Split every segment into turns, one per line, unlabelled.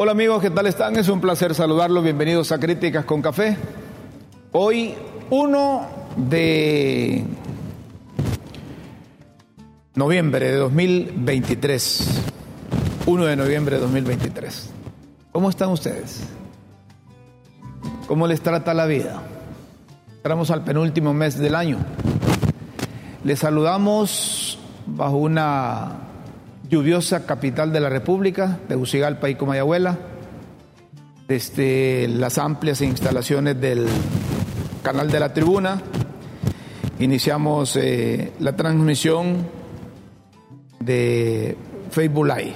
Hola amigos, ¿qué tal están? Es un placer saludarlos. Bienvenidos a Críticas con Café. Hoy 1 de noviembre de 2023. 1 de noviembre de 2023. ¿Cómo están ustedes? ¿Cómo les trata la vida? Entramos al penúltimo mes del año. Les saludamos bajo una lluviosa capital de la República, de Ucigalpa y Comayagüela, desde las amplias instalaciones del canal de la tribuna. Iniciamos eh, la transmisión de Facebook Live.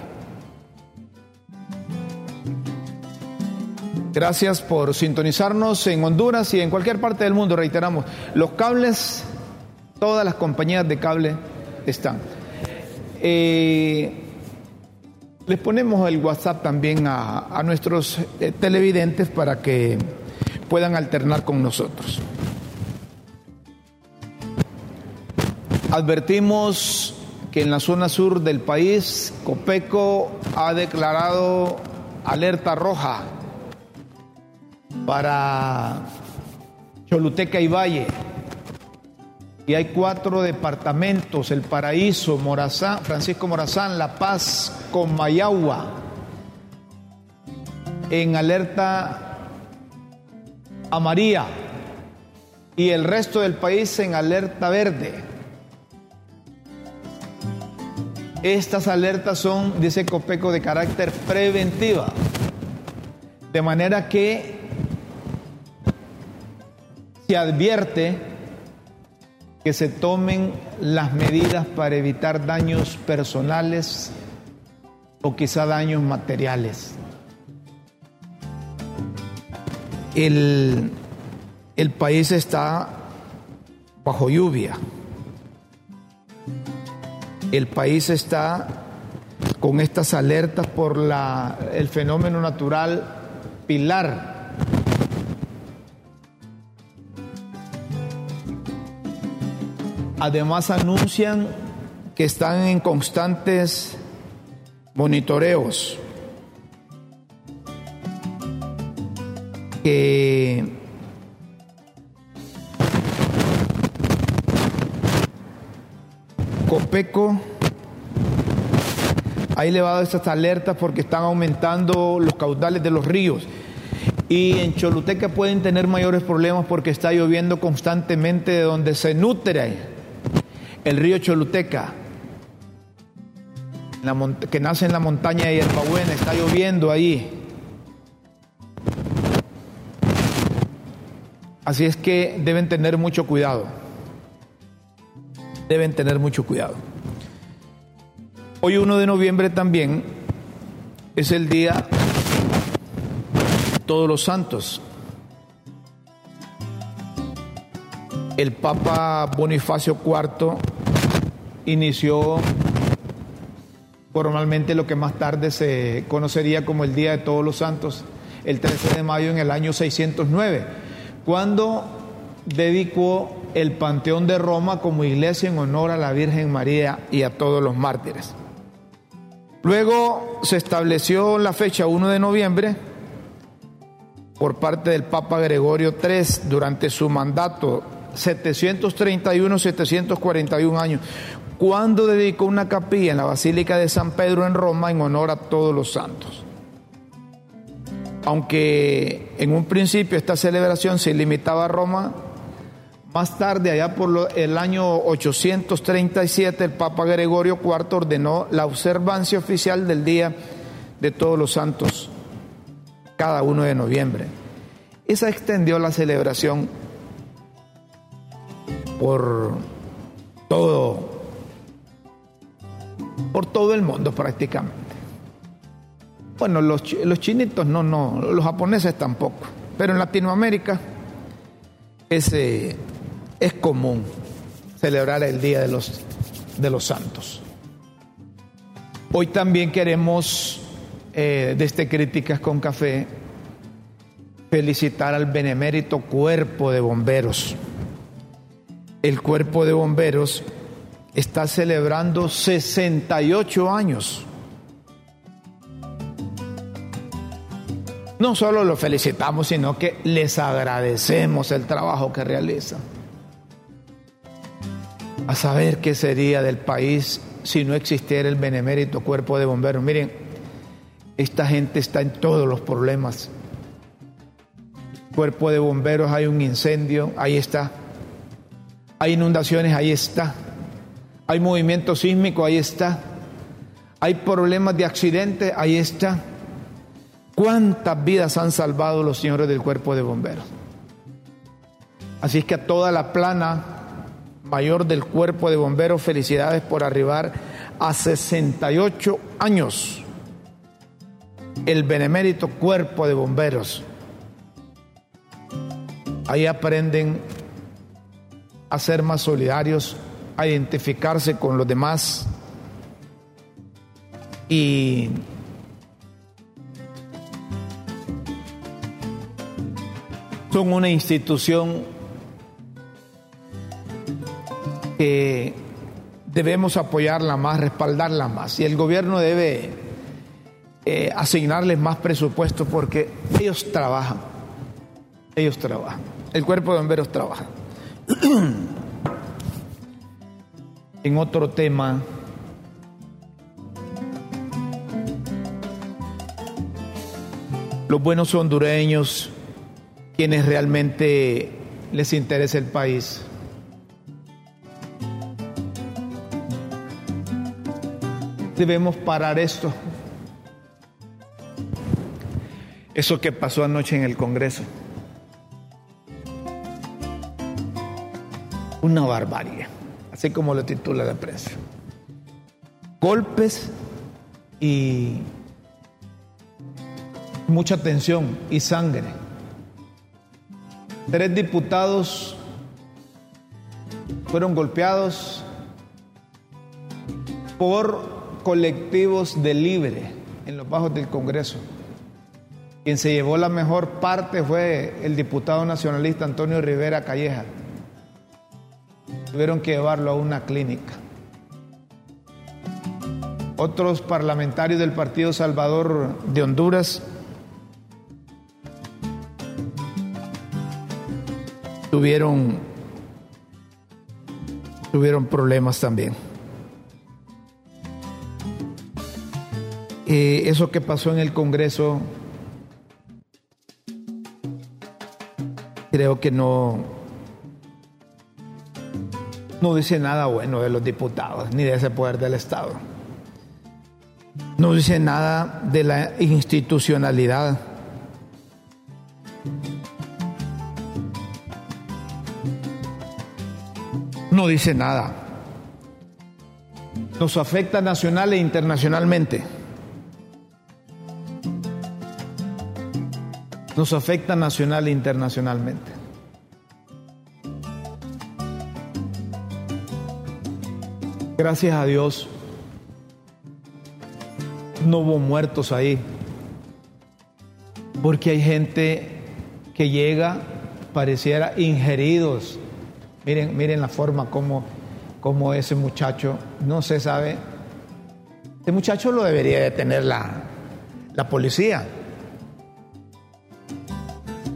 Gracias por sintonizarnos en Honduras y en cualquier parte del mundo. Reiteramos, los cables, todas las compañías de cable están. Eh, les ponemos el WhatsApp también a, nuestros eh, televidentes para que puedan alternar con nosotros. Advertimos que en la zona sur del país, Copeco ha declarado alerta roja para Choluteca y Valle. Y hay cuatro departamentos, El Paraíso, Morazán, Francisco Morazán, La Paz, Comayagua, en alerta amarilla y el resto del país en alerta verde. Estas alertas son, dice Copeco, de carácter preventiva, de manera que se advierte que se tomen las medidas para evitar daños personales o quizá daños materiales. El, el país está bajo lluvia. El país está con estas alertas por la, el fenómeno natural Pilar Además anuncian que están en constantes monitoreos, que Copeco ha elevado estas alertas porque están aumentando los caudales de los ríos. Y en Choluteca pueden tener mayores problemas porque está lloviendo constantemente de donde se nutre el río Choluteca, que nace en la montaña de Hierbabuena, está lloviendo ahí. Así es que deben tener mucho cuidado. Deben tener mucho cuidado. Hoy 1 de noviembre también es el día de todos los santos. el Papa Bonifacio IV inició formalmente lo que más tarde se conocería como el Día de Todos los Santos, el 13 de mayo en el año 609, cuando dedicó el Panteón de Roma como iglesia en honor a la Virgen María y a todos los mártires. Luego se estableció la fecha 1 de noviembre por parte del Papa Gregorio III durante su mandato 731, 741 años, cuando dedicó una capilla en la Basílica de San Pedro en Roma en honor a todos los santos. Aunque en un principio esta celebración se limitaba a Roma, más tarde, allá por el año 837, el Papa Gregorio IV ordenó la observancia oficial del Día de Todos los Santos, cada uno de noviembre. Esa extendió la celebración por todo, por todo el mundo prácticamente. Bueno, los, chinitos no, no, los japoneses tampoco, pero en Latinoamérica es, es común celebrar el Día de los, de los Santos. Hoy también queremos, eh, desde Críticas con Café, felicitar al benemérito cuerpo de bomberos el cuerpo de bomberos está celebrando 68 años. no solo los felicitamos, sino que les agradecemos el trabajo que realizan. A saber qué sería del país si no existiera el benemérito cuerpo de bomberos. Miren, esta gente está en todos los problemas. Cuerpo de bomberos, hay un incendio, ahí está. Hay inundaciones, ahí está. Hay movimiento sísmico, ahí está. Hay problemas de accidente, ahí está. ¿Cuántas vidas han salvado los señores del cuerpo de bomberos? Así es que a toda la plana mayor del cuerpo de bomberos, felicidades por arribar a 68 años. El benemérito cuerpo de bomberos. Ahí aprenden a ser más solidarios, a identificarse con los demás y son una institución que debemos apoyarla más, respaldarla más. Y el gobierno debe eh, asignarles más presupuesto porque ellos trabajan. Ellos trabajan. El cuerpo de bomberos trabaja. en otro tema, los buenos hondureños, quienes realmente les interesa el país, debemos parar esto. Eso que pasó anoche en el Congreso. Una barbarie, así como lo titula la prensa. Golpes y mucha tensión y sangre. Tres diputados fueron golpeados por colectivos de libre en los bajos del Congreso. Quien se llevó la mejor parte fue el diputado nacionalista Antonio Rivera Calleja. Tuvieron que llevarlo a una clínica. Otros parlamentarios del Partido Salvador de Honduras tuvieron, tuvieron problemas también. Eh, eso que pasó en el Congreso creo que no, no dice nada bueno de los diputados ni de ese poder del Estado. No dice nada de la institucionalidad. No dice nada. Nos afecta nacional e internacionalmente. nos afecta nacional e internacionalmente. Gracias a Dios, no hubo muertos ahí, porque hay gente que llega, pareciera ingeridos. Miren, miren la forma como, como ese muchacho, no se sabe, ese muchacho lo debería de tener la, la policía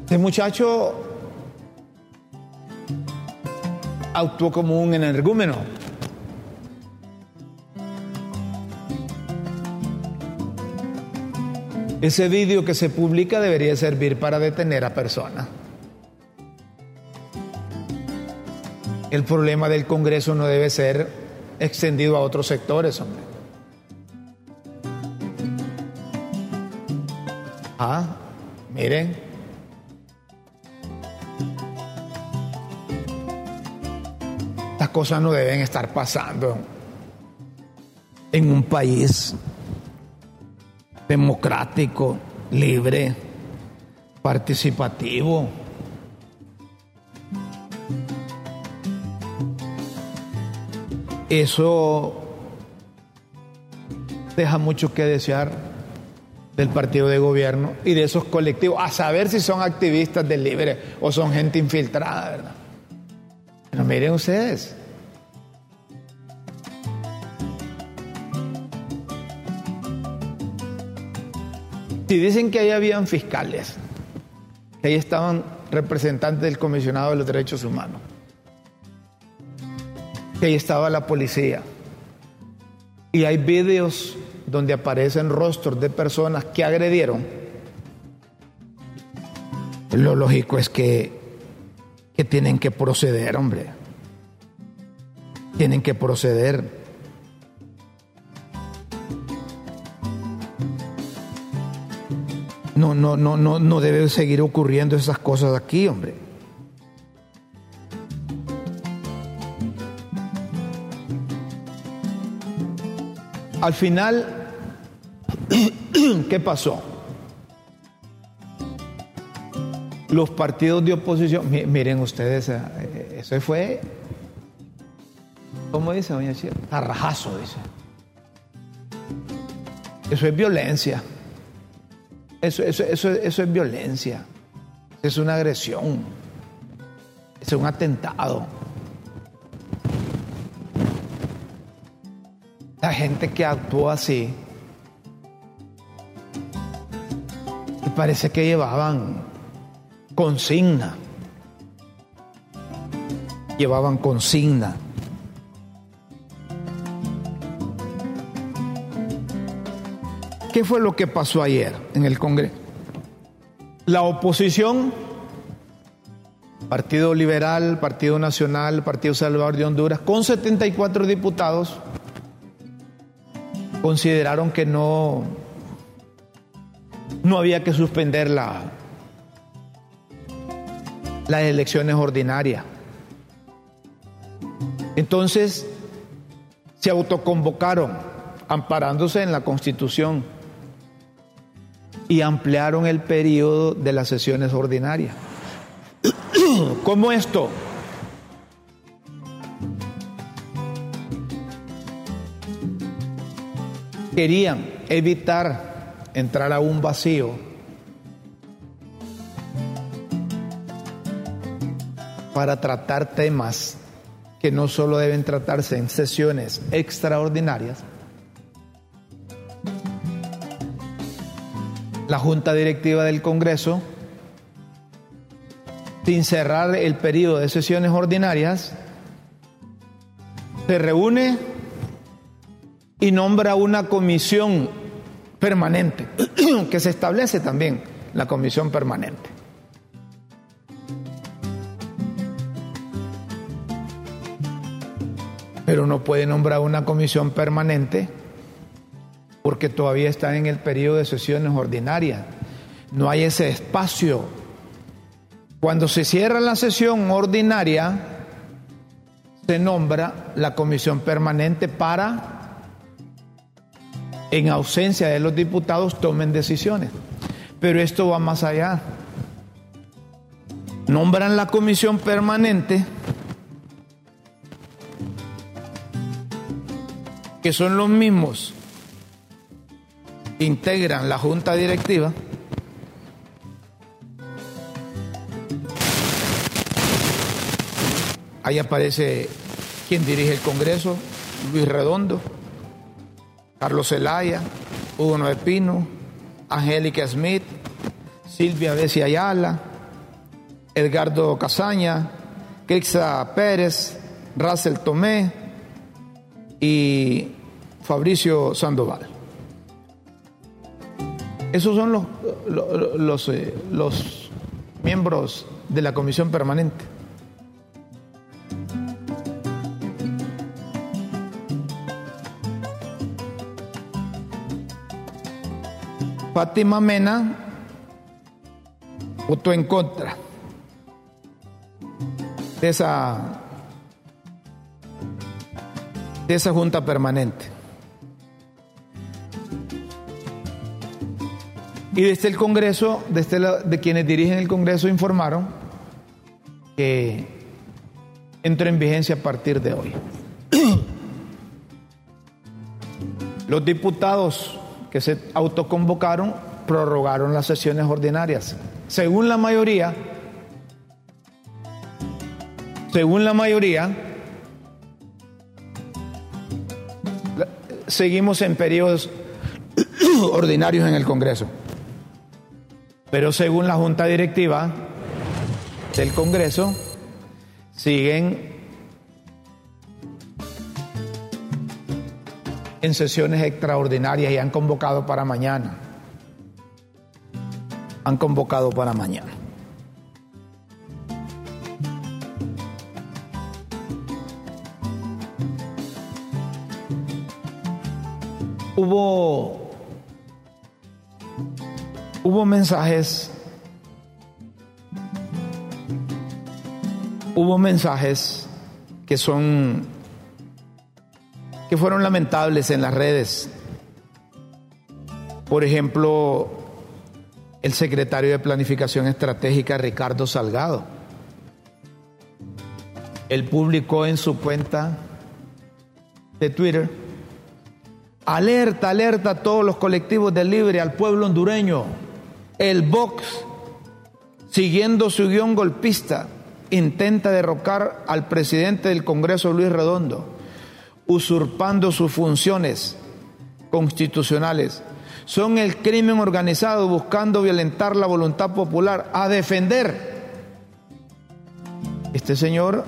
este muchacho actuó como un energúmeno. Ese vídeo que se publica debería servir para detener a personas. El problema del Congreso no debe ser extendido a otros sectores, hombre. Ah, miren, cosas no deben estar pasando en un país democrático, libre, participativo. Eso deja mucho que desear del partido de gobierno y de esos colectivos, a saber si son activistas del libre o son gente infiltrada, ¿verdad? Pero miren ustedes, Si dicen que ahí habían fiscales, que ahí estaban representantes del comisionado de los derechos humanos, que ahí estaba la policía, y hay videos donde aparecen rostros de personas que agredieron, lo lógico es que, que tienen que proceder, hombre. Tienen que proceder. No, no, no, no, no debe seguir ocurriendo esas cosas aquí, hombre. Al final, ¿qué pasó? Los partidos de oposición, miren ustedes, eh, eso fue, ¿cómo dice doña Chira? Tarrajazo, dice. Eso es violencia. Eso, eso, eso, eso es violencia. Es una agresión. Es un atentado. La gente que actuó así, y parece que llevaban consigna. Llevaban consigna. ¿Qué fue lo que pasó ayer en el Congreso? La oposición, Partido Liberal, Partido Nacional, Partido Salvador de Honduras, con 74 diputados, consideraron que no, no había que suspender la, las elecciones ordinarias. Entonces, se autoconvocaron, amparándose en la Constitución, y ampliaron el periodo de las sesiones ordinarias. ¿Cómo esto? querían evitar entrar a un vacío para tratar temas que no solo deben tratarse en sesiones extraordinarias, la Junta Directiva del Congreso, sin cerrar el periodo de sesiones ordinarias, se reúne y nombra una comisión permanente, que se establece también la comisión permanente. Pero no puede nombrar una comisión permanente porque todavía está en el periodo de sesiones ordinarias. No hay ese espacio. Cuando se cierra la sesión ordinaria, se nombra la comisión permanente para en ausencia de los diputados, tomen decisiones. Pero esto va más allá. Nombran la comisión permanente, que son los mismos integran la junta directiva. Ahí aparece quien dirige el Congreso, Luis Redondo. Carlos Zelaya, Hugo Noé Pino, Angélica Smith, Silvia Bessi Ayala, Edgardo Casaña, Crixa Pérez, Russell Tomé y Fabricio Sandoval. Esos son los, los, eh, los miembros de la comisión permanente. Fátima Mena votó en contra de esa, de esa junta permanente. Y desde el Congreso, desde de quienes dirigen el Congreso, informaron que entra en vigencia a partir de hoy. Los diputados que se autoconvocaron prorrogaron las sesiones ordinarias. Según la mayoría, según la mayoría, seguimos en periodos ordinarios en el Congreso. Pero según la Junta Directiva del Congreso, siguen en sesiones extraordinarias y han convocado para mañana. Han convocado para mañana. Hubo hubo mensajes hubo mensajes que son que fueron lamentables en las redes. Por ejemplo, el secretario de Planificación Estratégica, Ricardo Salgado. Él publicó en su cuenta de Twitter, alerta, alerta a todos los colectivos del Libre, al pueblo hondureño. El Vox, siguiendo su guion golpista, intenta derrocar al presidente del Congreso, Luis Redondo usurpando sus funciones constitucionales. Son el crimen organizado buscando violentar la voluntad popular, a defender. Este señor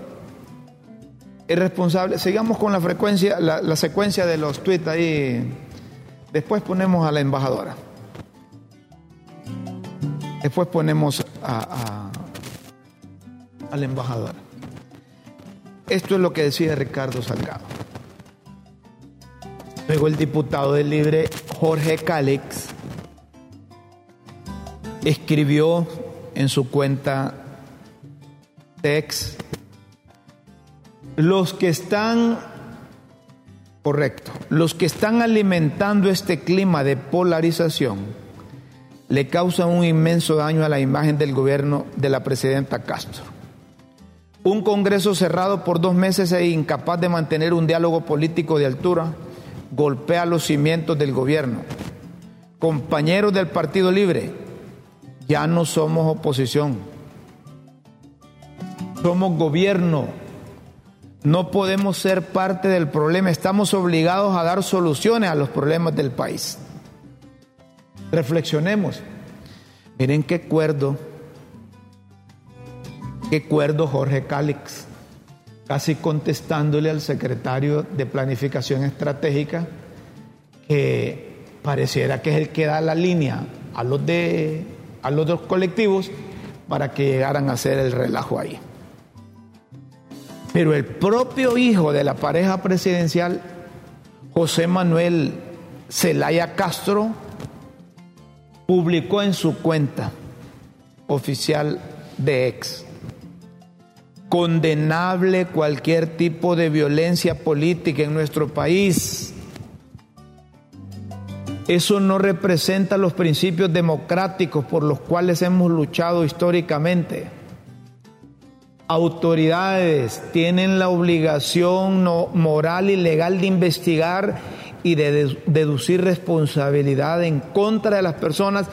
es responsable. Sigamos con la frecuencia, la, secuencia de los tweets ahí. Después ponemos a la embajadora. Después ponemos a, a, a la embajadora. Esto es lo que decía Ricardo Salgado. Luego el diputado del Libre, Jorge Cálix, escribió en su cuenta Tex, los que están, correcto, los que están alimentando este clima de polarización le causan un inmenso daño a la imagen del gobierno de la presidenta Castro. Un Congreso cerrado por dos meses e incapaz de mantener un diálogo político de altura golpea los cimientos del gobierno. Compañeros del Partido Libre, ya no somos oposición, somos gobierno. No podemos ser parte del problema, estamos obligados a dar soluciones a los problemas del país. Reflexionemos. Miren qué cuerdo, qué cuerdo Jorge Cálix casi contestándole al secretario de Planificación Estratégica, que pareciera que es el que da la línea a los, de, a los dos colectivos para que llegaran a hacer el relajo ahí. Pero el propio hijo de la pareja presidencial, José Manuel Zelaya Castro, publicó en su cuenta oficial de ex condenable cualquier tipo de violencia política en nuestro país. Eso no representa los principios democráticos por los cuales hemos luchado históricamente. Autoridades tienen la obligación moral y legal de investigar y de deducir responsabilidad en contra de las personas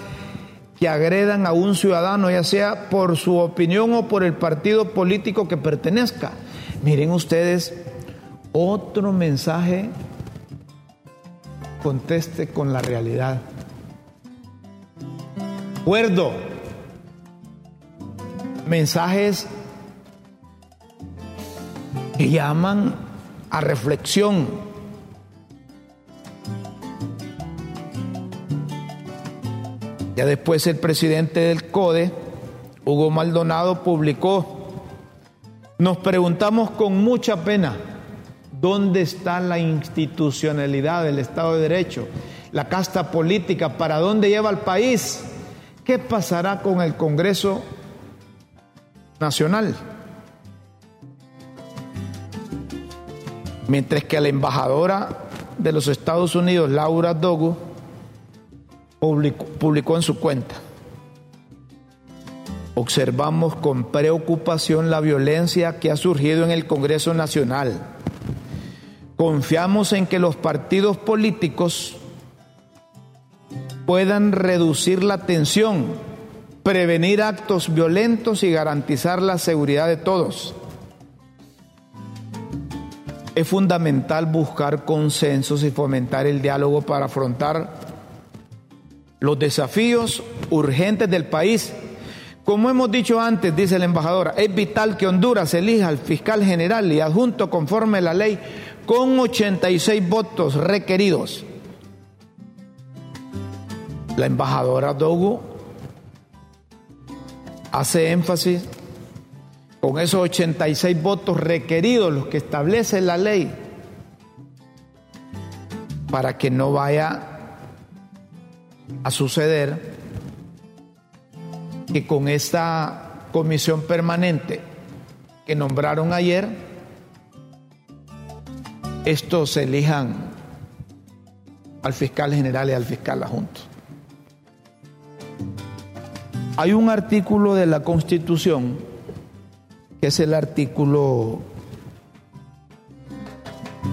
que agredan a un ciudadano, ya sea por su opinión o por el partido político que pertenezca. Miren ustedes, otro mensaje conteste con la realidad. Acuerdo. Mensajes que llaman a reflexión, Ya después el presidente del CODE, Hugo Maldonado, publicó, nos preguntamos con mucha pena, ¿dónde está la institucionalidad del Estado de Derecho? La casta política, ¿para dónde lleva el país? ¿Qué pasará con el Congreso Nacional? Mientras que la embajadora de los Estados Unidos, Laura Dogu, publicó, en su cuenta. Observamos con preocupación la violencia que ha surgido en el Congreso Nacional. Confiamos en que los partidos políticos puedan reducir la tensión, prevenir actos violentos y garantizar la seguridad de todos. Es fundamental buscar consensos y fomentar el diálogo para afrontar los desafíos urgentes del país. Como hemos dicho antes, dice la embajadora, es vital que Honduras elija al fiscal general y adjunto conforme la ley con 86 votos requeridos. La embajadora Dogu hace énfasis con esos 86 votos requeridos, los que establece la ley, para que no vaya a suceder que con esta comisión permanente que nombraron ayer, estos elijan al fiscal general y al fiscal adjunto. Hay un artículo de la Constitución, que es el artículo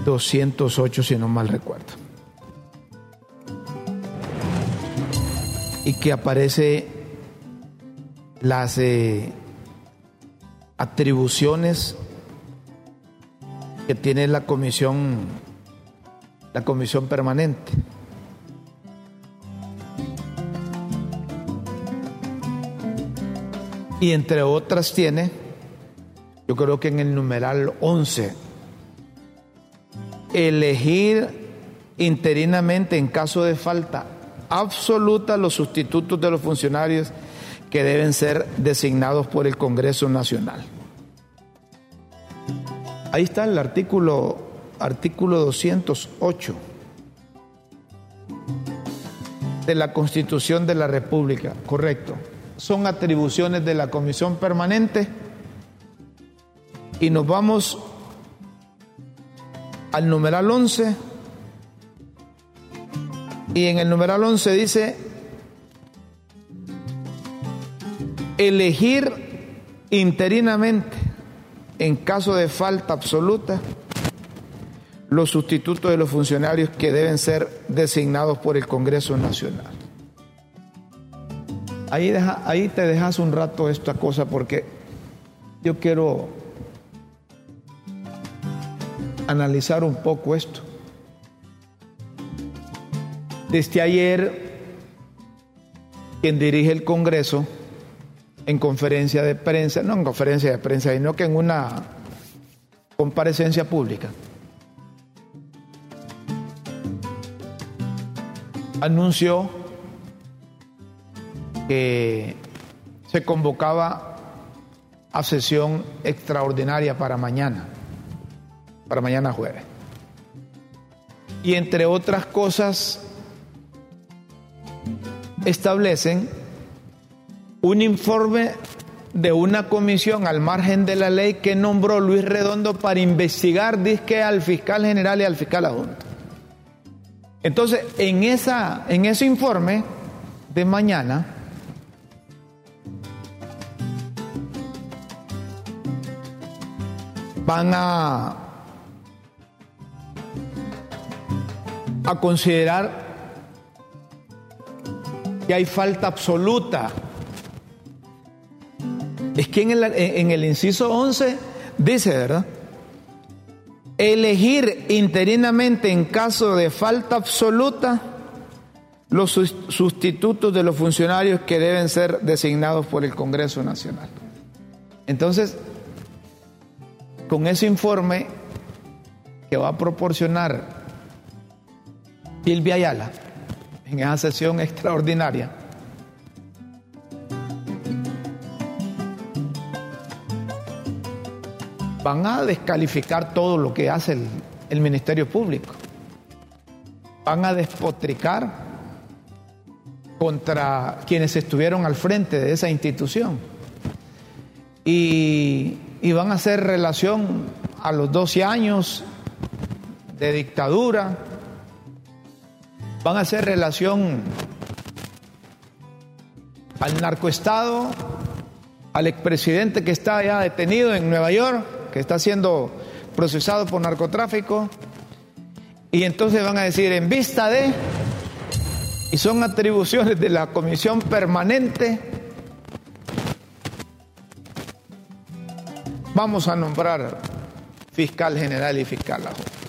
208, si no mal recuerdo, y que aparece las eh, atribuciones que tiene la comisión la comisión permanente. Y entre otras tiene, yo creo que en el numeral 11, elegir interinamente en caso de falta absoluta los sustitutos de los funcionarios que deben ser designados por el Congreso Nacional. Ahí está el artículo, artículo 208 de la Constitución de la República, correcto. Son atribuciones de la comisión permanente. Y nos vamos al numeral 11 y en el numeral 11 dice elegir interinamente en caso de falta absoluta los sustitutos de los funcionarios que deben ser designados por el Congreso Nacional. Ahí, ahí te dejas un rato esta cosa porque yo quiero analizar un poco esto. Desde ayer, quien dirige el Congreso, en conferencia de prensa, no en conferencia de prensa, sino que en una comparecencia pública, anunció que se convocaba a sesión extraordinaria para mañana, para mañana jueves. Y entre otras cosas, establecen un informe de una comisión al margen de la ley que nombró Luis Redondo para investigar, disque al fiscal general y al fiscal adjunto. Entonces, en, esa, en ese informe de mañana, van a, a considerar que hay falta absoluta. Es que en el, inciso 11 dice, ¿verdad? Elegir interinamente en caso de falta absoluta los sustitutos de los funcionarios que deben ser designados por el Congreso Nacional. Entonces, con ese informe que va a proporcionar Silvia Ayala en esa sesión extraordinaria, van a descalificar todo lo que hace el, Ministerio Público. Van a despotricar contra quienes estuvieron al frente de esa institución. Y van a hacer relación a los 12 años de dictadura, van a hacer relación al narcoestado, al expresidente que está ya detenido en Nueva York, que está siendo procesado por narcotráfico, y entonces van a decir en vista de, y son atribuciones de la comisión permanente, Vamos a nombrar fiscal general y fiscal adjunto.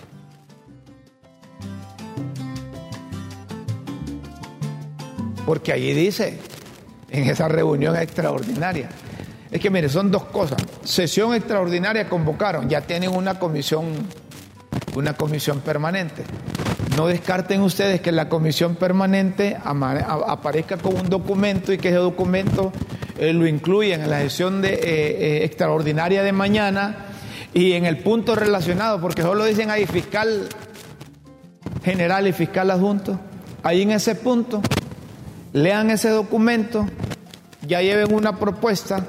Porque allí dice, en esa reunión extraordinaria, es que mire, son dos cosas. Sesión extraordinaria convocaron, ya tienen una comisión, una comisión permanente. No descarten ustedes que la comisión permanente aparezca con un documento y que ese documento eh, lo incluyan en la sesión de, eh, eh, extraordinaria de mañana y en el punto relacionado, porque solo dicen ahí fiscal general y fiscal adjunto. Ahí en ese punto, lean ese documento, ya lleven una propuesta,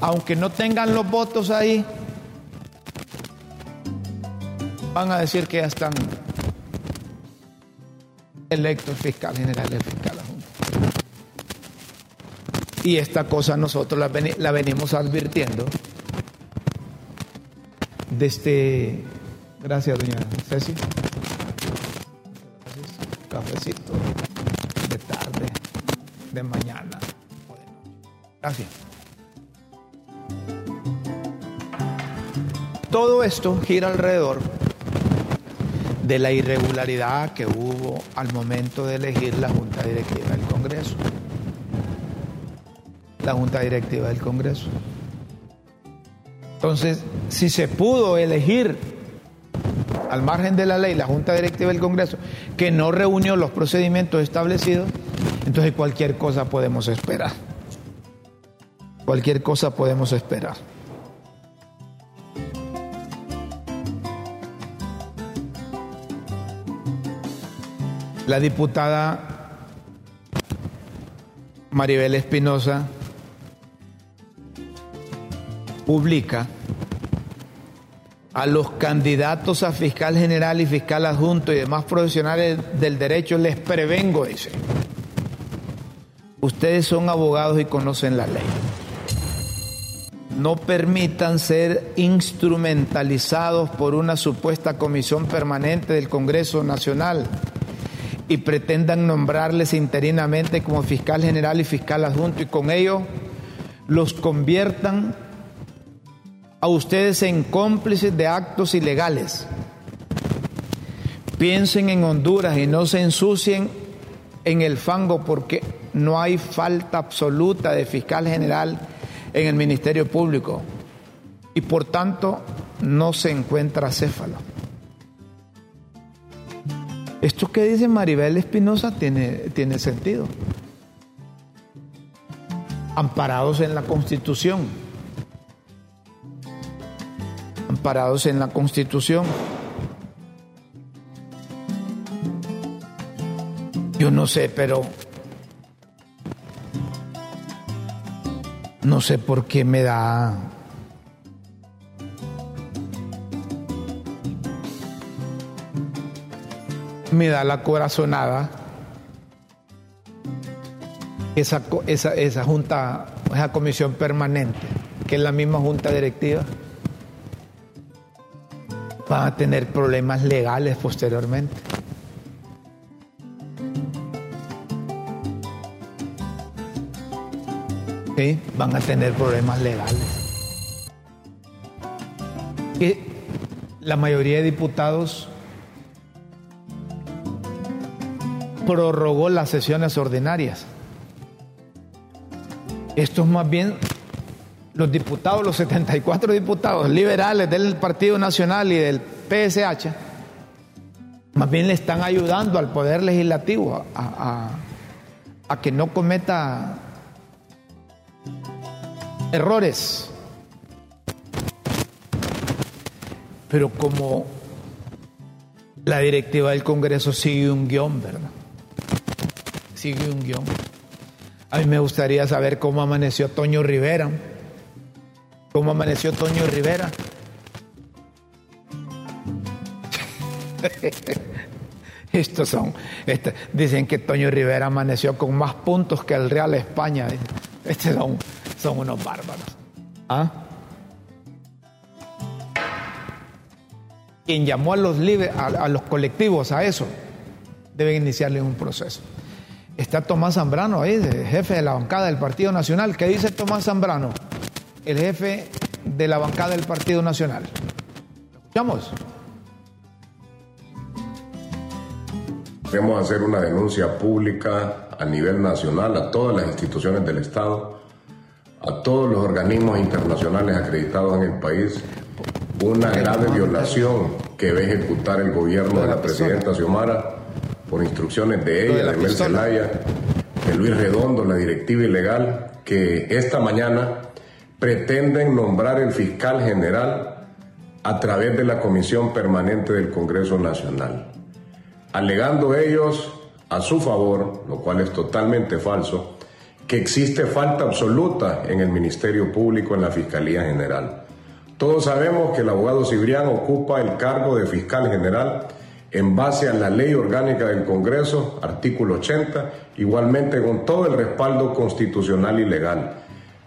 aunque no tengan los votos ahí, van a decir que ya están electos fiscal general y fiscal. Y esta cosa nosotros la, venimos advirtiendo desde... Gracias, doña Ceci. De mañana o de noche. Gracias. Todo esto gira alrededor de la irregularidad que hubo al momento de elegir la Junta Directiva del Congreso la Junta Directiva del Congreso. Entonces, si se pudo elegir al margen de la ley la Junta Directiva del Congreso, que no reunió los procedimientos establecidos, entonces cualquier cosa podemos esperar. Cualquier cosa podemos esperar. La diputada Maribel Espinosa publica a los candidatos a fiscal general y fiscal adjunto y demás profesionales del derecho, les prevengo, dice, ustedes son abogados y conocen la ley. No permitan ser instrumentalizados por una supuesta comisión permanente del Congreso Nacional y pretendan nombrarles interinamente como fiscal general y fiscal adjunto y con ello los conviertan a ustedes en cómplices de actos ilegales. Piensen en Honduras y no se ensucien en el fango porque no hay falta absoluta de fiscal general en el Ministerio Público y por tanto no se encuentra céfalo. Esto que dice Maribel Espinosa tiene, tiene sentido. Amparados en la Constitución parados en la Constitución. Yo no sé, pero no sé por qué me da me da la corazonada esa, esa, esa junta, esa comisión permanente, que es la misma junta directiva van a tener problemas legales posteriormente. Van a tener problemas legales. Que la mayoría de diputados prorrogó las sesiones ordinarias. Esto es más bien los diputados, los 74 diputados liberales del Partido Nacional y del PSH, más bien le están ayudando al Poder Legislativo a, que no cometa errores. Pero como la directiva del Congreso sigue un guion, ¿verdad? Sigue un guion. A mí me gustaría saber cómo amaneció Toño Rivera ¿Cómo amaneció Toño Rivera? Estos son, dicen que Toño Rivera amaneció con más puntos que el Real España. Estos son, son unos bárbaros. ¿Ah? Quien llamó a los, a los colectivos a eso, deben iniciarle un proceso. Está Tomás Zambrano ahí, jefe de la bancada del Partido Nacional. ¿Qué dice Tomás Zambrano? el jefe de la bancada del Partido Nacional. escuchamos?
Queremos hacer una denuncia pública a nivel nacional a todas las instituciones del Estado, a todos los organismos internacionales acreditados en el país, una grave violación que ve ejecutar el gobierno de la presidenta Xiomara por instrucciones de ella, de Mel Zelaya, de Luis Redondo, la directiva ilegal, que esta mañana pretenden nombrar el fiscal general a través de la Comisión Permanente del Congreso Nacional, alegando ellos a su favor, lo cual es totalmente falso, que existe falta absoluta en el Ministerio Público, en la Fiscalía General. Todos sabemos que el abogado Cibrián ocupa el cargo de fiscal general en base a la ley orgánica del Congreso, artículo 80, igualmente con todo el respaldo constitucional y legal.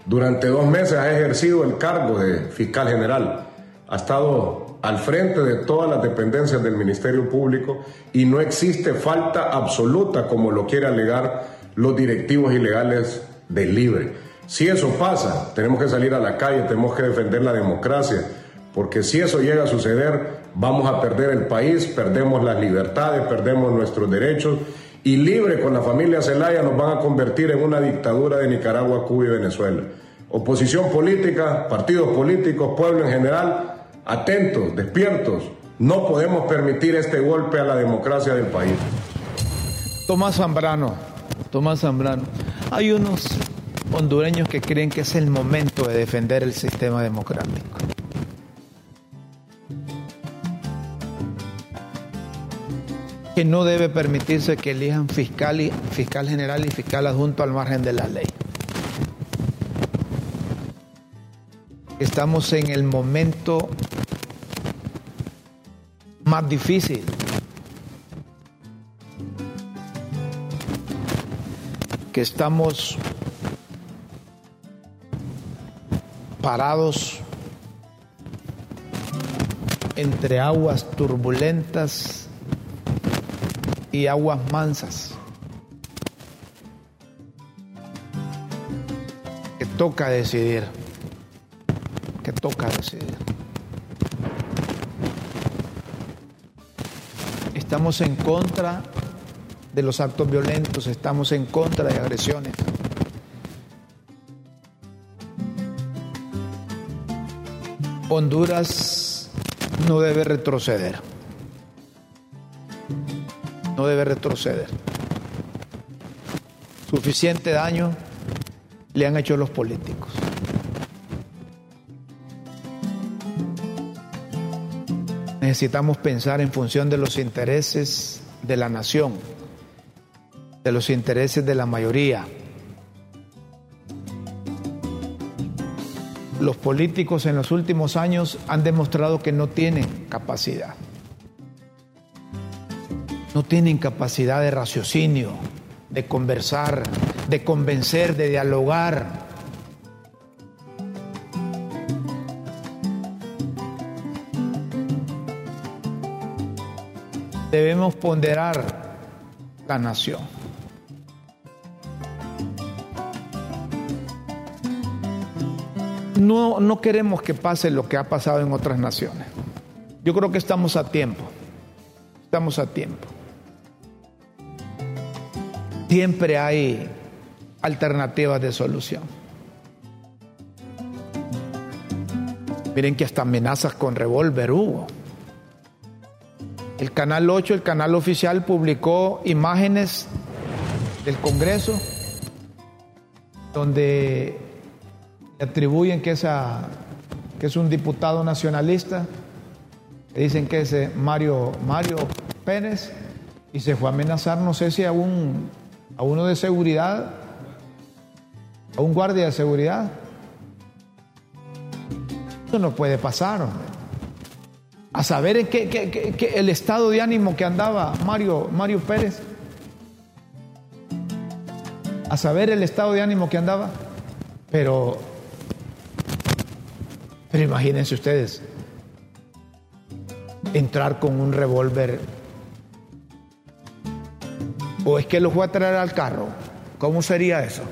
Durante dos meses ha ejercido el cargo de fiscal general, ha estado al frente de todas las dependencias del Ministerio Público y no existe falta absoluta como lo quiere alegar los directivos ilegales del Libre. Si eso pasa, tenemos que salir a la calle, tenemos que defender la democracia, porque si eso llega a suceder, vamos a perder el país, perdemos las libertades, perdemos nuestros derechos y libre con la familia Zelaya nos van a convertir en una dictadura de Nicaragua, Cuba y Venezuela. Oposición política, partidos políticos, pueblo en general, atentos, despiertos. No podemos permitir este golpe a la democracia del país.
Tomás Zambrano, Tomás Zambrano, hay unos hondureños que creen que es el momento de defender el sistema democrático. Que no debe permitirse que elijan fiscal, y, fiscal general y fiscal adjunto al margen de la ley. Estamos en el momento más difícil que estamos parados entre aguas turbulentas y aguas mansas. Que toca decidir, que toca decidir. Estamos en contra de los actos violentos, estamos en contra de agresiones. Honduras no debe retroceder. No debe retroceder. Suficiente daño le han hecho los políticos. Necesitamos pensar en función de los intereses de la nación, de los intereses de la mayoría. los políticos en los últimos años han demostrado que no tienen capacidad. No tienen capacidad de raciocinio, de conversar, de convencer, de dialogar. Debemos ponderar la nación. No, no queremos que pase lo que ha pasado en otras naciones. Yo creo que estamos a tiempo. Estamos a tiempo. Siempre hay alternativas de solución. Miren que hasta amenazas con revólver hubo. El Canal 8, el canal oficial, publicó imágenes del Congreso donde atribuyen que, esa, que es un diputado nacionalista, dicen que es eh, Mario, Mario Pérez, y se fue a amenazar, no sé si a, un, a uno de seguridad, a un guardia de seguridad. Eso no puede pasar, A saber en qué, el estado de ánimo que andaba Mario, Mario Pérez. A saber el estado de ánimo que andaba. Pero pero imagínense ustedes, entrar con un revólver. ¿O es que lo fue a traer al carro? ¿Cómo sería eso?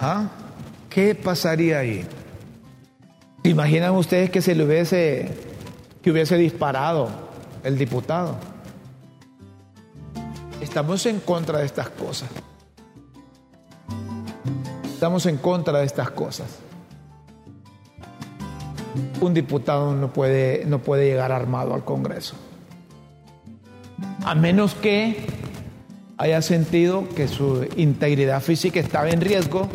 ¿Ah? ¿Qué pasaría ahí? ¿Imaginan ustedes que se le hubiese que hubiese disparado el diputado. Estamos en contra de estas cosas. Estamos en contra de estas cosas. Un diputado no puede, no puede llegar armado al Congreso. A menos que haya sentido que su integridad física estaba en riesgo,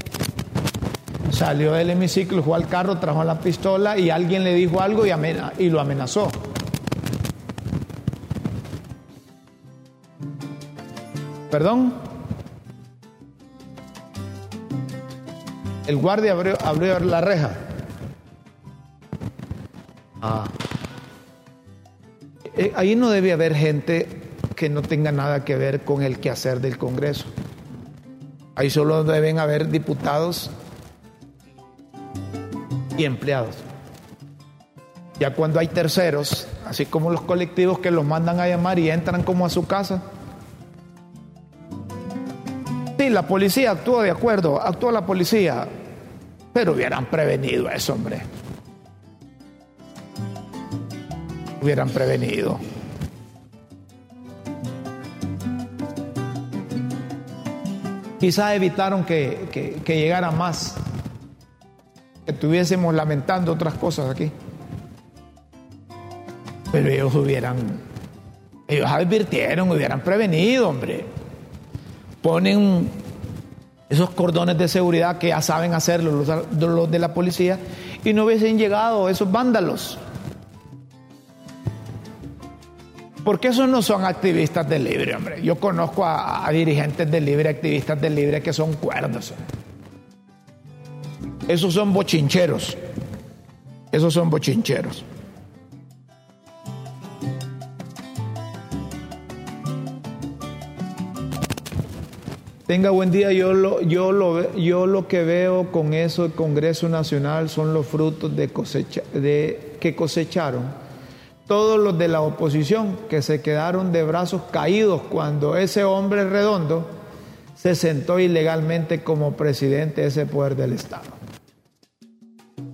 salió del hemiciclo, fue al carro, trajo la pistola y alguien le dijo algo y, y lo amenazó. ¿Perdón? El guardia abrió, la reja. Ah. Eh, ahí no debe haber gente que no tenga nada que ver con el quehacer del Congreso. Ahí solo deben haber diputados y empleados. Ya cuando hay terceros, así como los colectivos que los mandan a llamar y entran como a su casa, La policía actuó de acuerdo, actuó la policía, pero hubieran prevenido eso, hombre. Hubieran prevenido. Quizás evitaron que, que llegara más, que estuviésemos lamentando otras cosas aquí. Pero ellos hubieran, ellos advirtieron, hubieran prevenido, hombre ponen esos cordones de seguridad que ya saben hacerlo los, de la policía y no hubiesen llegado esos vándalos. Porque esos no son activistas del libre, hombre. Yo conozco a, dirigentes del libre, activistas del libre que son cuerdos. Esos son bochincheros. Esos son bochincheros. Tenga buen día. Yo lo, yo lo, yo lo que veo con eso, el Congreso Nacional, son los frutos de cosecha, de, que cosecharon todos los de la oposición que se quedaron de brazos caídos cuando ese hombre redondo se sentó ilegalmente como presidente de ese poder del Estado.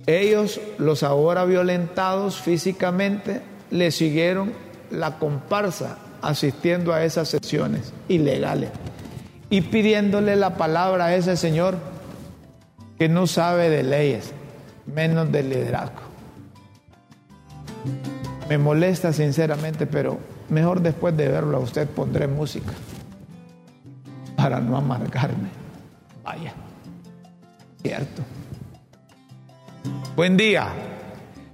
Ellos, los ahora violentados físicamente, le siguieron la comparsa asistiendo a esas sesiones ilegales y pidiéndole la palabra a ese señor que no sabe de leyes, menos de liderazgo. Me molesta sinceramente, pero mejor después de verlo a usted pondré música para no amargarme. Vaya, cierto. Buen día.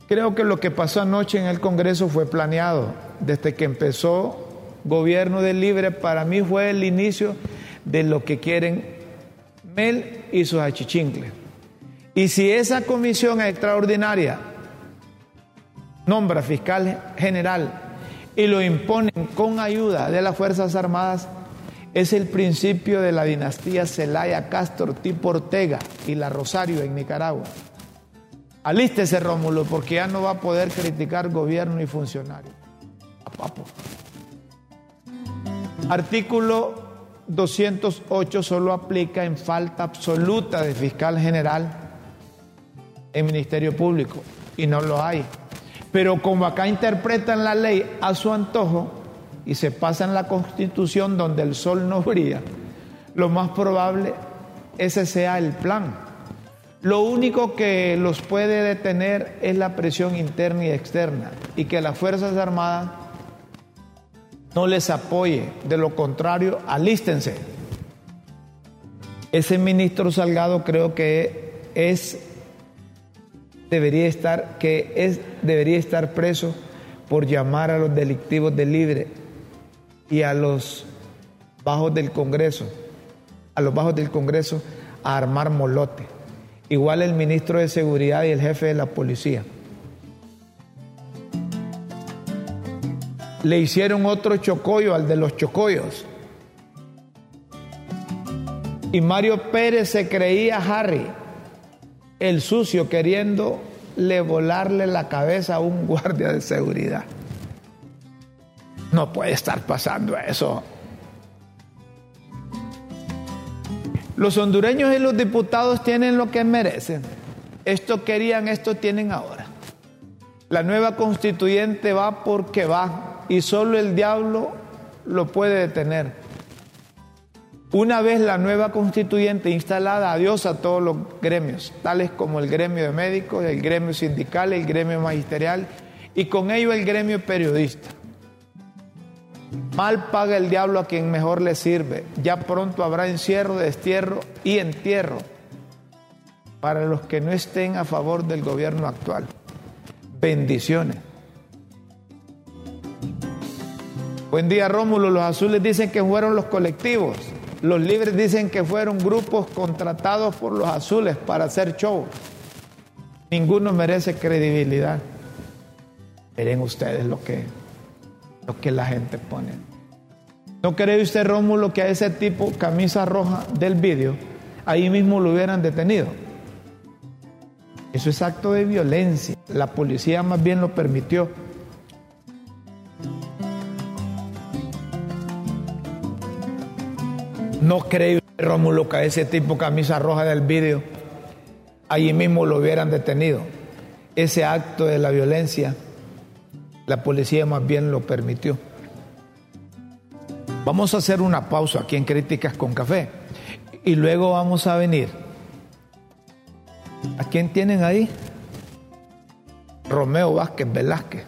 Creo que lo que pasó anoche en el Congreso fue planeado. Desde que empezó gobierno del libre, para mí fue el inicio de lo que quieren Mel y sus achichincles. Y si esa comisión extraordinaria nombra fiscal general y lo imponen con ayuda de las Fuerzas Armadas, es el principio de la dinastía Celaya Castro, tipo Ortega y la Rosario en Nicaragua. Alístese Rómulo, porque ya no va a poder criticar gobierno y funcionario. Artículo 208 solo aplica en falta absoluta de fiscal general en Ministerio Público y no lo hay. Pero como acá interpretan la ley a su antojo y se pasa en la constitución donde el sol no brilla, lo más probable ese sea el plan. Lo único que los puede detener es la presión interna y externa y que las Fuerzas Armadas no les apoye, de lo contrario, alístense. Ese ministro Salgado creo que es debería estar que es debería estar preso por llamar a los delictivos del libre y a los bajos del Congreso, a los bajos del Congreso a armar molote. Igual el ministro de Seguridad y el jefe de la policía. Le hicieron otro chocollo al de los chocollos. Y Mario Pérez se creía Harry, el sucio, queriéndole volarle la cabeza a un guardia de seguridad. No puede estar pasando eso. Los hondureños y los diputados tienen lo que merecen. Esto querían, esto tienen ahora. La nueva constituyente va porque va y solo el diablo lo puede detener. Una vez la nueva constituyente instalada, adiós a todos los gremios, tales como el gremio de médicos, el gremio sindical, el gremio magisterial y con ello el gremio periodista. Mal paga el diablo a quien mejor le sirve. Ya pronto habrá encierro, destierro y entierro para los que no estén a favor del gobierno actual. Bendiciones. Buen día Rómulo, los azules dicen que fueron los colectivos. Los libres dicen que fueron grupos contratados por los azules para hacer show. Ninguno merece credibilidad. Miren ustedes lo que, lo que la gente pone. ¿No cree usted, Rómulo, que a ese tipo, camisa roja del vídeo, ahí mismo lo hubieran detenido? Eso es acto de violencia. La policía más bien lo permitió. No creo, Rómulo, que ese tipo camisa roja del vídeo, allí mismo lo hubieran detenido. Ese acto de la violencia, la policía más bien lo permitió. Vamos a hacer una pausa aquí en Críticas con Café y luego vamos a venir. ¿A quién tienen ahí? Romeo Vázquez Velázquez.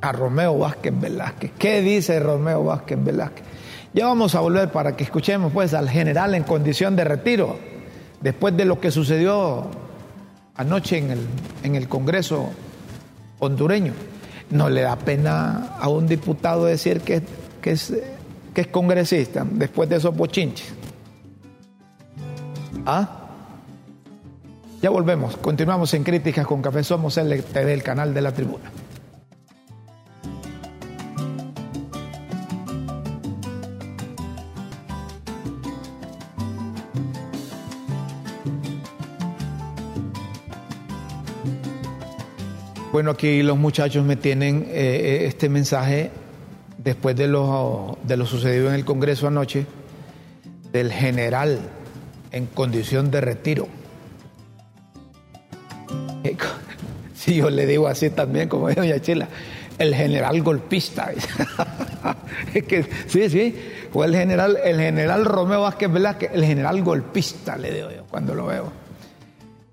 A Romeo Vázquez Velázquez. ¿Qué dice Romeo Vázquez Velázquez? Ya vamos a volver para que escuchemos pues al general en condición de retiro, después de lo que sucedió anoche en el, en el Congreso hondureño. No le da pena a un diputado decir que, que, es, que es congresista después de esos bochinches. ¿Ah? Ya volvemos, continuamos en Críticas con Café Somos TV, el canal de la tribuna. Bueno, aquí los muchachos me tienen eh, eh, este mensaje después de lo, de lo sucedido en el Congreso anoche del general en condición de retiro. Si yo le digo así también, como dice doña Chila, el general golpista. es que, sí, sí, fue el general, el general Romeo Vázquez Velázquez, el general golpista, le digo yo, cuando lo veo.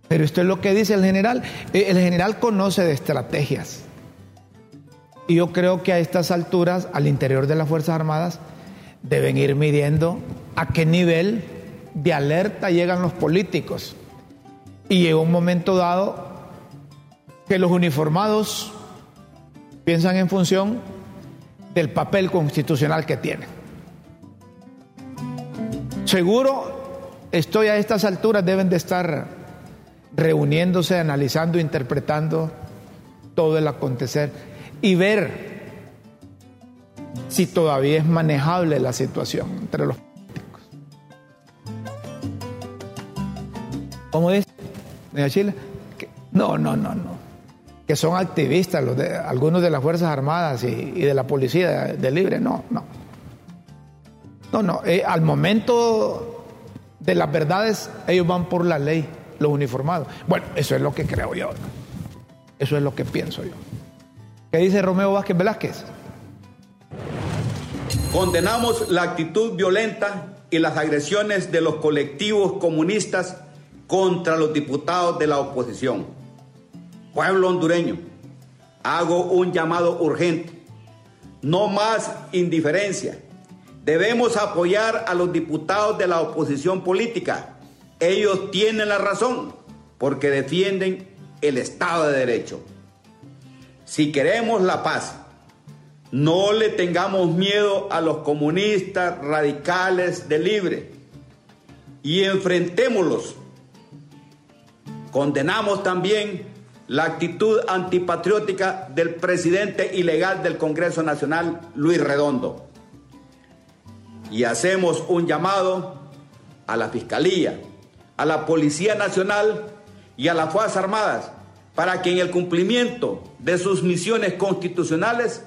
Pero esto es lo que dice el general. Eh, el general conoce de estrategias. Y yo creo que a estas alturas, al interior de las Fuerzas Armadas, deben ir midiendo a qué nivel de alerta llegan los políticos. Y llega un momento dado que los uniformados piensan en función del papel constitucional que tienen. Seguro, estoy a estas alturas, deben de estar reuniéndose, analizando, interpretando todo el acontecer y ver si todavía es manejable la situación entre los políticos. ¿Cómo dice? Chile? no, no, no, no. Que son activistas, algunos de las Fuerzas Armadas y, de la Policía de, Libre, no, no. No, no. Eh, al momento de las verdades, ellos van por la ley los uniformados. Bueno, eso es lo que creo yo. Eso es lo que pienso yo. ¿Qué dice Romeo Vázquez Velázquez?
Condenamos la actitud violenta y las agresiones de los colectivos comunistas contra los diputados de la oposición. Pueblo hondureño, hago un llamado urgente. No más indiferencia. Debemos apoyar a los diputados de la oposición política ellos tienen la razón porque defienden el Estado de Derecho. Si queremos la paz, no le tengamos miedo a los comunistas radicales de libre y enfrentémoslos. Condenamos también la actitud antipatriótica del presidente ilegal del Congreso Nacional, Luis Redondo. Y hacemos un llamado a la Fiscalía, a la Policía Nacional y a las Fuerzas Armadas para que en el cumplimiento de sus misiones constitucionales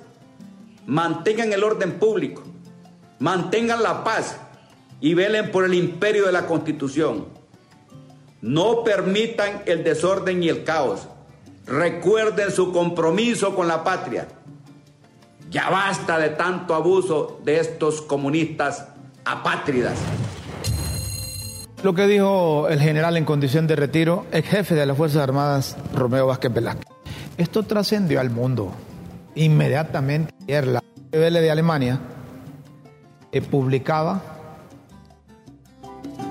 mantengan el orden público, mantengan la paz y velen por el imperio de la Constitución. No permitan el desorden y el caos. recuerden su compromiso con la patria. Ya basta de tanto abuso de estos comunistas apátridas.
Lo que dijo el general en condición de retiro, el jefe de las Fuerzas Armadas, Romeo Vázquez Velázquez. Esto trascendió al mundo. Inmediatamente ayer la TVL de Alemania eh, publicaba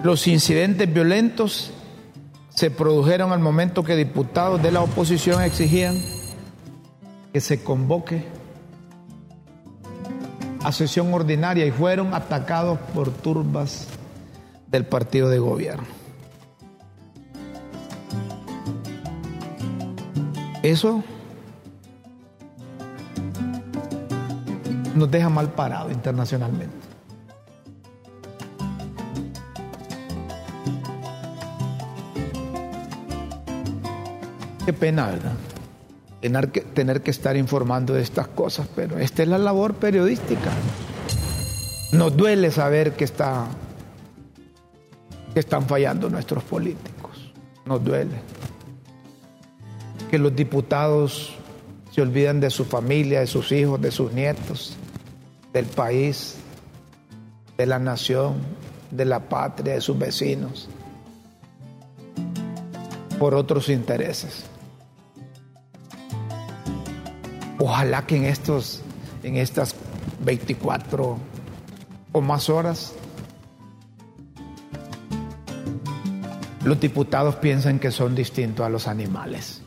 los incidentes violentos se produjeron al momento que diputados de la oposición exigían que se convoque a sesión ordinaria y fueron atacados por turbas del partido de gobierno. Eso nos deja mal parado internacionalmente. Qué pena, ¿verdad? Tener que, tener que estar informando de estas cosas, pero esta es la labor periodística. Nos duele saber que, está, que están fallando nuestros políticos. Nos duele. Que los diputados se olvidan de su familia, de sus hijos, de sus nietos, del país, de la nación, de la patria, de sus vecinos, por otros intereses. Ojalá que en estos, en estas 24 o más horas, los diputados piensen que son distintos a los animales.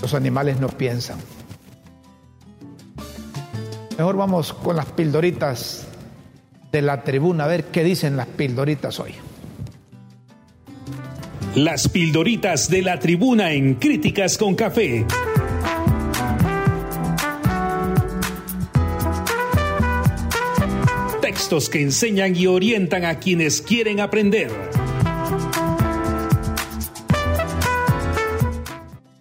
Los animales no piensan. Mejor vamos con las pildoritas de la tribuna, a ver qué dicen las pildoritas hoy.
Las pildoritas de la tribuna en Críticas con Café. Que enseñan y orientan a quienes quieren aprender.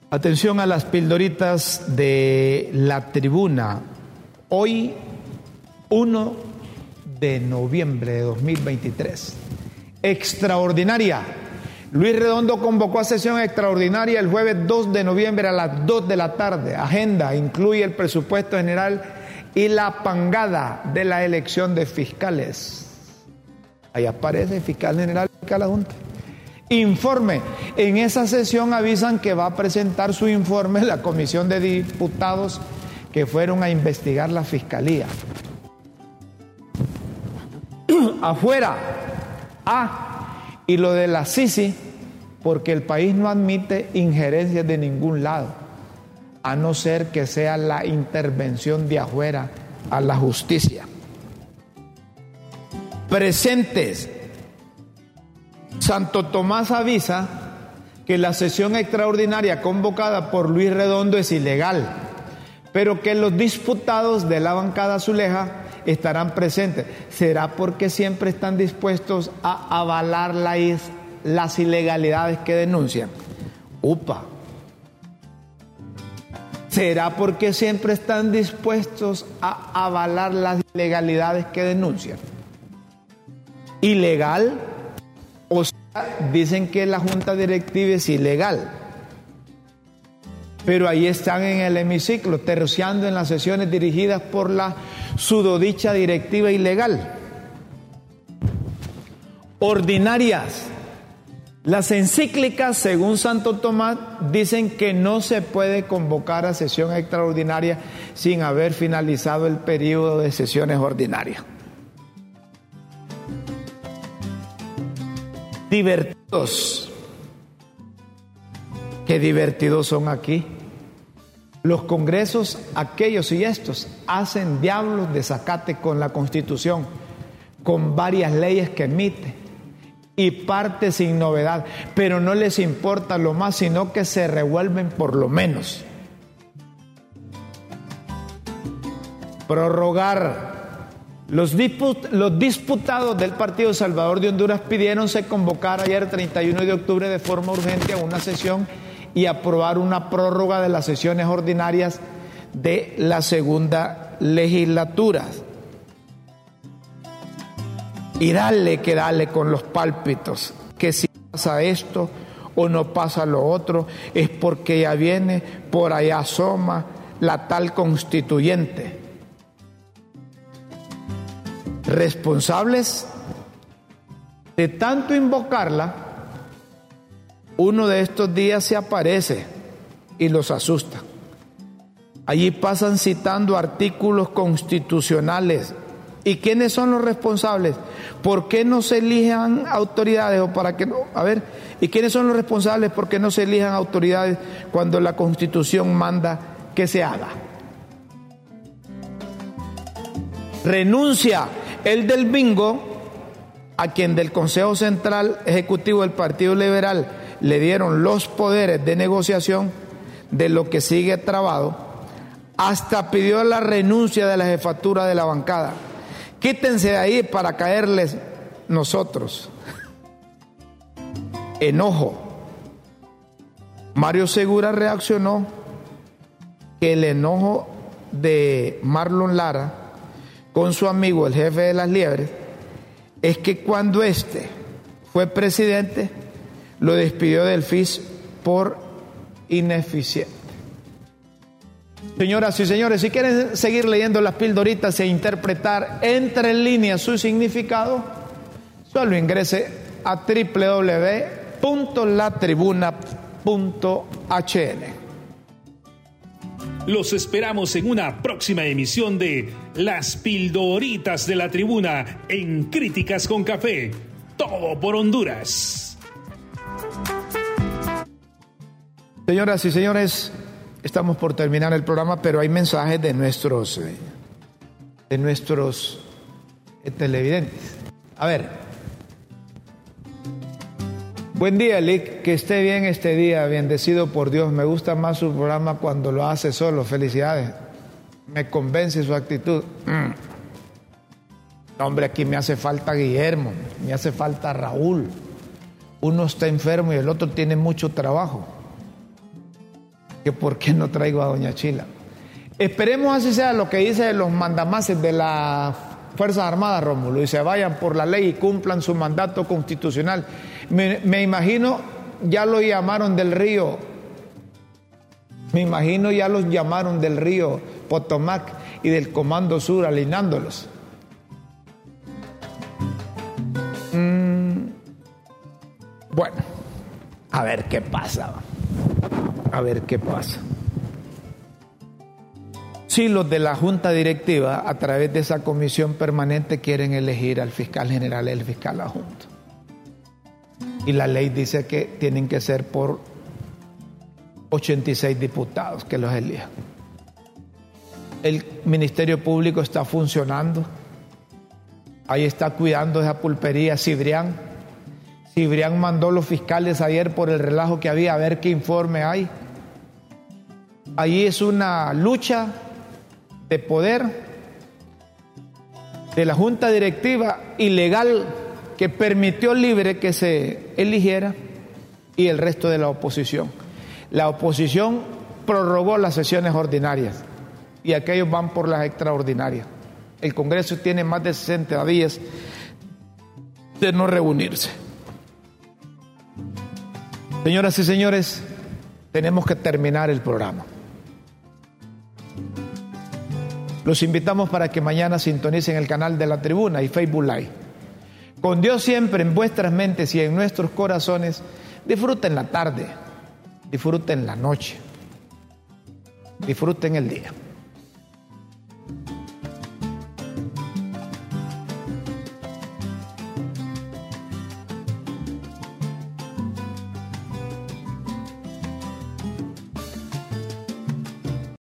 Atención a las pildoritas de la tribuna. Hoy, 1 de noviembre de 2023. Extraordinaria. Luis Redondo convocó a sesión extraordinaria el jueves 2 de noviembre a las 2 de la tarde. Agenda incluye el presupuesto general y la pangada de la elección de fiscales. Ahí aparece fiscal general fiscal adjunto. Informe. En esa sesión avisan que va a presentar su informe la comisión de diputados que fueron a investigar la fiscalía. Afuera. Ah, y lo de la Sisi, porque el país no admite injerencias de ningún lado, a no ser que sea la intervención de afuera a la justicia. Presentes Santo Tomás avisa que la sesión extraordinaria convocada por Luis Redondo es ilegal, pero que los diputados de la bancada azuleja estarán presentes. ¿Será porque siempre están dispuestos a avalar las ilegalidades que denuncian? Upa. ¿Será porque siempre están dispuestos a avalar las ilegalidades que denuncian? ¿Ilegal? O sea, dicen que la junta directiva es ilegal. Pero ahí están en el hemiciclo, terciando en las sesiones dirigidas por la sudodicha directiva ilegal. Ordinarias. Las encíclicas, según Santo Tomás, dicen que no se puede convocar a sesión extraordinaria sin haber finalizado el periodo de sesiones ordinarias. divertidos. Qué divertidos son aquí. Los congresos, aquellos y estos, hacen diablos de sacate con la constitución, con varias leyes que emite y parte sin novedad, pero no les importa lo más, sino que se revuelven por lo menos. Prorrogar los, disputados del Partido Salvador de Honduras pidieron se convocar ayer 31 de octubre de forma urgente a una sesión y aprobar una prórroga de las sesiones ordinarias de la segunda legislatura. Y dale que dale con los pálpitos, que si pasa esto o no pasa lo otro, es porque ya viene, por allá asoma la tal constituyente. Responsables de tanto invocarla, uno de estos días se aparece y los asusta. Allí pasan citando artículos constitucionales. ¿Y quiénes son los responsables? ¿Por qué no se elijan autoridades o para qué no? A ver, ¿y quiénes son los responsables por qué no se elijan autoridades cuando la Constitución manda que se haga? Renuncia el del bingo a quien del Consejo Central Ejecutivo del Partido Liberal le dieron los poderes de negociación de lo que sigue trabado, hasta pidió la renuncia de la jefatura de la bancada. Quítense de ahí para caerles nosotros. Enojo. Mario Segura reaccionó que el enojo de Marlon Lara con su amigo el jefe de las liebres es que cuando este fue presidente lo despidió del FIS por ineficiente. Señoras y señores, si quieren seguir leyendo las pildoritas e interpretar entre líneas su significado, solo ingrese a www.latribuna.hn.
Los esperamos en una próxima emisión de Las Pildoritas de la Tribuna en Críticas con Café. Todo por Honduras.
Señoras y señores, estamos por terminar el programa, pero hay mensajes de nuestros, eh, de nuestros eh, televidentes. A ver. Buen día, Lick. Que esté bien este día, bendecido por Dios. Me gusta más su programa cuando lo hace solo. Felicidades. Me convence su actitud. Mm. Hombre, aquí me hace falta Guillermo, me hace falta Raúl. Uno está enfermo y el otro tiene mucho trabajo. ¿Que ¿Por qué no traigo a Doña Chila? Esperemos así sea lo que dice los mandamases de las Fuerzas Armadas, Rómulo, y se vayan por la ley y cumplan su mandato constitucional me, imagino, ya lo llamaron del río. Me imagino ya los llamaron del río Potomac y del Comando Sur alineándolos. Mm, bueno, a ver qué pasa. A ver qué pasa. Si los de la Junta Directiva, a través de esa comisión permanente, quieren elegir al fiscal general y el fiscal adjunto y la ley dice que tienen que ser por 86 diputados que los elijan. El Ministerio Público está funcionando. Ahí está cuidando esa pulpería Cibrián. Cibrián mandó los fiscales ayer por el relajo que había a ver qué informe hay. Allí es una lucha de poder de la Junta Directiva ilegal que permitió libre que se eligiera y el resto de la oposición. La oposición prorrogó las sesiones ordinarias y aquellos van por las extraordinarias. El Congreso tiene más de 60 días de no reunirse. Señoras y señores, tenemos que terminar el programa. Los invitamos para que mañana sintonicen el canal de la tribuna y Facebook Live. Con Dios siempre en vuestras mentes y en nuestros corazones, disfruten la tarde, disfruten la noche, disfruten el día.